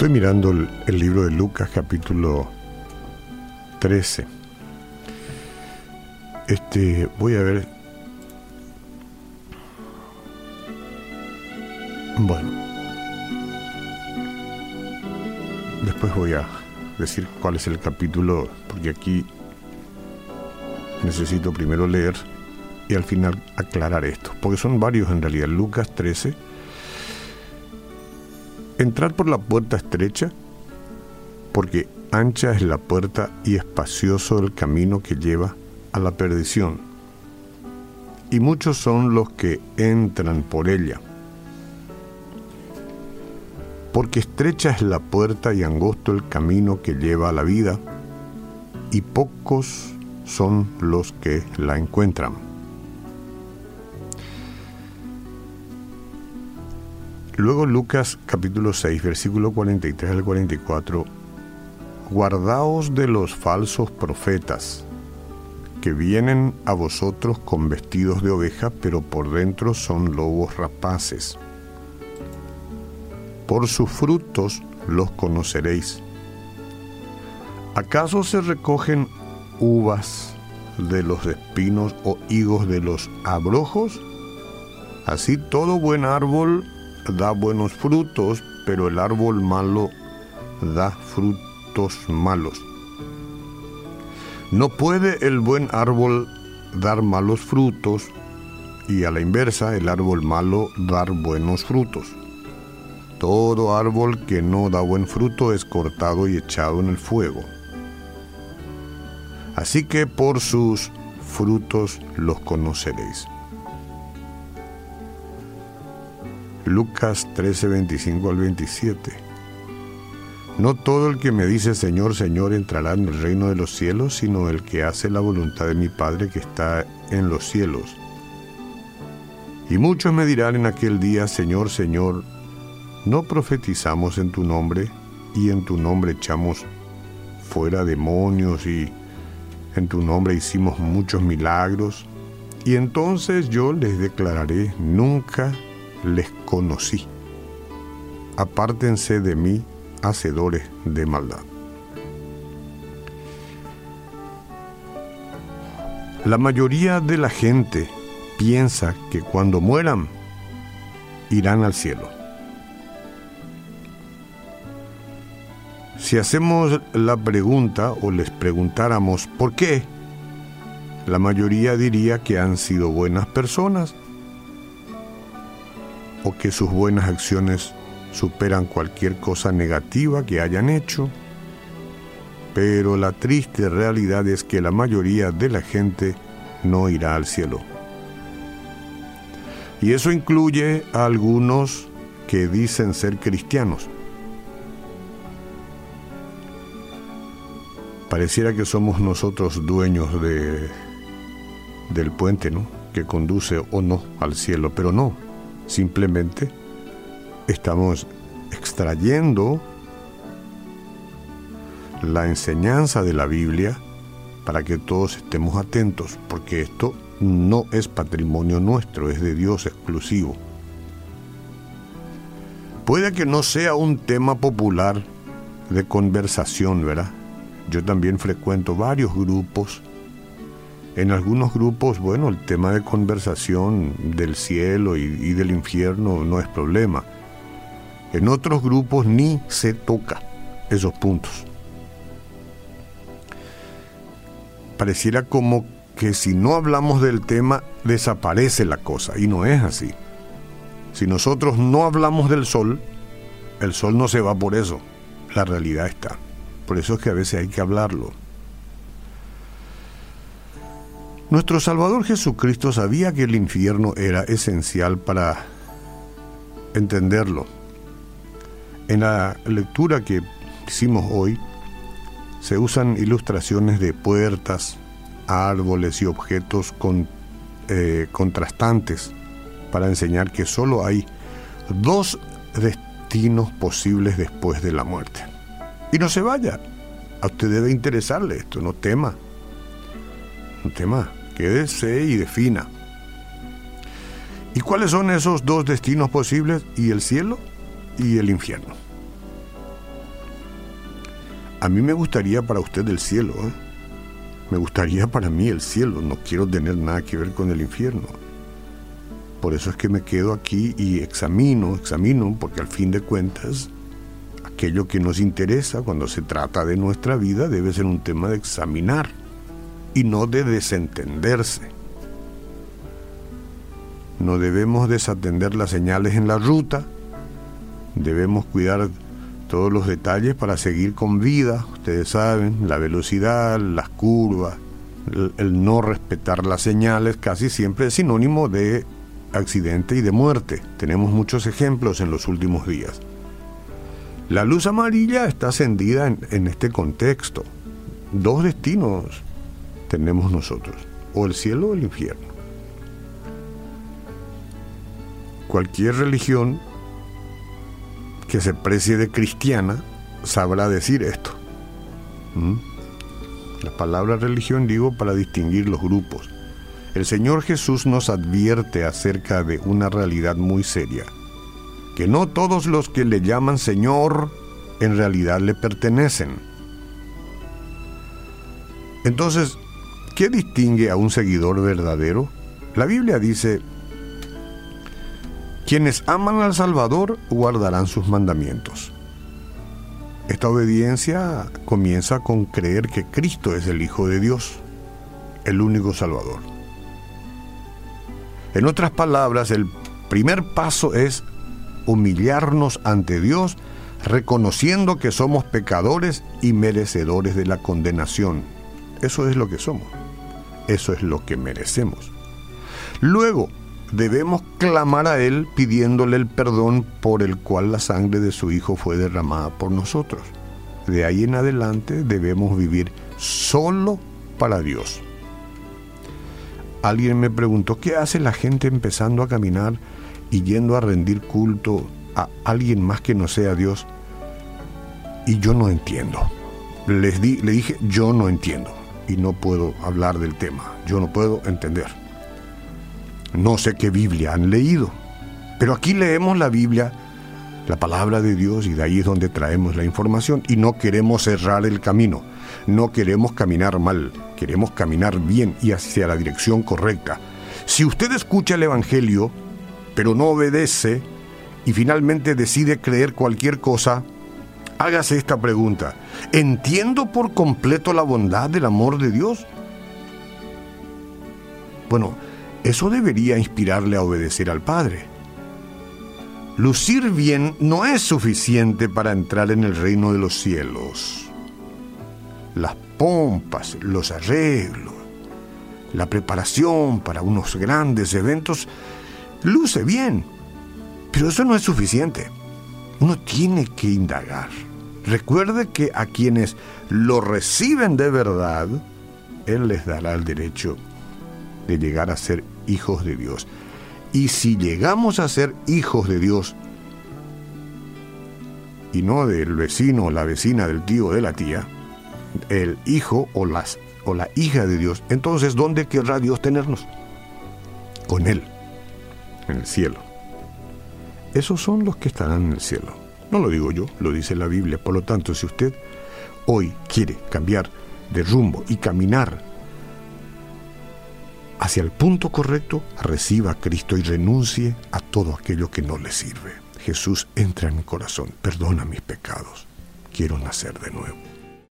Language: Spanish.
Estoy mirando el, libro de Lucas capítulo 13. Este, voy a ver. Bueno. Después voy a decir cuál es el capítulo, porque aquí necesito primero leer y al final aclarar esto, porque son varios en realidad. Lucas 13. Entrar por la puerta estrecha, porque ancha es la puerta y espacioso el camino que lleva a la perdición. Y muchos son los que entran por ella. Porque estrecha es la puerta y angosto el camino que lleva a la vida, y pocos son los que la encuentran. Luego Lucas capítulo 6, versículo 43 al 44, Guardaos de los falsos profetas, que vienen a vosotros con vestidos de oveja, pero por dentro son lobos rapaces. Por sus frutos los conoceréis. ¿Acaso se recogen uvas de los espinos o higos de los abrojos? Así todo buen árbol da buenos frutos, pero el árbol malo da frutos malos. No puede el buen árbol dar malos frutos y a la inversa el árbol malo dar buenos frutos. Todo árbol que no da buen fruto es cortado y echado en el fuego. Así que por sus frutos los conoceréis. Lucas 13, 25 al 27. No todo el que me dice Señor, Señor entrará en el reino de los cielos, sino el que hace la voluntad de mi Padre que está en los cielos. Y muchos me dirán en aquel día, Señor, Señor, ¿no profetizamos en tu nombre y en tu nombre echamos fuera demonios y en tu nombre hicimos muchos milagros? Y entonces yo les declararé, nunca les conocí. Apártense de mí, hacedores de maldad. La mayoría de la gente piensa que cuando mueran irán al cielo. Si hacemos la pregunta o les preguntáramos por qué, la mayoría diría que han sido buenas personas o que sus buenas acciones superan cualquier cosa negativa que hayan hecho. Pero la triste realidad es que la mayoría de la gente no irá al cielo. Y eso incluye a algunos que dicen ser cristianos. Pareciera que somos nosotros dueños de, del puente, ¿no? Que conduce o no al cielo, pero no. Simplemente estamos extrayendo la enseñanza de la Biblia para que todos estemos atentos, porque esto no es patrimonio nuestro, es de Dios exclusivo. Puede que no sea un tema popular de conversación, ¿verdad? Yo también frecuento varios grupos en algunos grupos, bueno, el tema de conversación del cielo y, del infierno no es problema. En otros grupos ni se toca esos puntos. Pareciera como que si no hablamos del tema desaparece la cosa y no es así. Si nosotros no hablamos del sol, el sol no se va por eso. La realidad está. Por eso es que a veces hay que hablarlo. Nuestro Salvador Jesucristo sabía que el infierno era esencial para entenderlo. En la lectura que hicimos hoy se usan ilustraciones de puertas, árboles y objetos con, eh, contrastantes para enseñar que solo hay dos destinos posibles después de la muerte. Y no se vaya. A usted debe interesarle esto, no tema. No tema quédese y defina. ¿Y cuáles son esos dos destinos posibles? Y el cielo y el infierno. A mí me gustaría para usted el cielo. ¿eh? Me gustaría para mí el cielo. No quiero tener nada que ver con el infierno. Por eso es que me quedo aquí y examino, examino, porque al fin de cuentas, aquello que nos interesa cuando se trata de nuestra vida debe ser un tema de examinar y no de desentenderse. No debemos desatender las señales en la ruta, debemos cuidar todos los detalles para seguir con vida, ustedes saben, la velocidad, las curvas, el, no respetar las señales casi siempre es sinónimo de accidente y de muerte. Tenemos muchos ejemplos en los últimos días. La luz amarilla está encendida en, este contexto. Dos destinos tenemos nosotros, o el cielo o el infierno. Cualquier religión que se precie de cristiana sabrá decir esto. ¿Mm? La palabra religión digo para distinguir los grupos. El Señor Jesús nos advierte acerca de una realidad muy seria, que no todos los que le llaman Señor en realidad le pertenecen. Entonces, ¿qué distingue a un seguidor verdadero? La Biblia dice, quienes aman al Salvador guardarán sus mandamientos. Esta obediencia comienza con creer que Cristo es el Hijo de Dios, el único Salvador. En otras palabras, el primer paso es humillarnos ante Dios reconociendo que somos pecadores y merecedores de la condenación. Eso es lo que somos. Eso es lo que merecemos. Luego, debemos clamar a Él pidiéndole el perdón por el cual la sangre de su Hijo fue derramada por nosotros. De ahí en adelante debemos vivir solo para Dios alguien me preguntó, ¿qué hace la gente empezando a caminar y yendo a rendir culto a alguien más que no sea Dios? Y yo no entiendo. Les di, le dije, yo no entiendo. Y no puedo hablar del tema. Yo no puedo entender. No sé qué Biblia han leído. Pero aquí leemos la Biblia, la palabra de Dios, y de ahí es donde traemos la información. Y no queremos cerrar el camino. No queremos caminar mal queremos caminar bien y hacia la dirección correcta. Si usted escucha el Evangelio, pero no obedece y finalmente decide creer cualquier cosa, hágase esta pregunta. ¿Entiendo por completo la bondad del amor de Dios? Bueno, eso debería inspirarle a obedecer al Padre. Lucir bien no es suficiente para entrar en el reino de los cielos. Las pompas, los arreglos, la preparación para unos grandes eventos, luce bien, pero eso no es suficiente. Uno tiene que indagar. Recuerde que a quienes lo reciben de verdad, Él les dará el derecho de llegar a ser hijos de Dios. Y si llegamos a ser hijos de Dios, y no del vecino, la vecina, del tío, o de la tía, el hijo o, las, o la hija de Dios, entonces ¿dónde querrá Dios tenernos? Con Él, en el cielo. Esos son los que estarán en el cielo. No lo digo yo, lo dice la Biblia. Por lo tanto, si usted hoy quiere cambiar de rumbo y caminar hacia el punto correcto, reciba a Cristo y renuncie a todo aquello que no le sirve. Jesús entra en mi corazón, perdona mis pecados, quiero nacer de nuevo.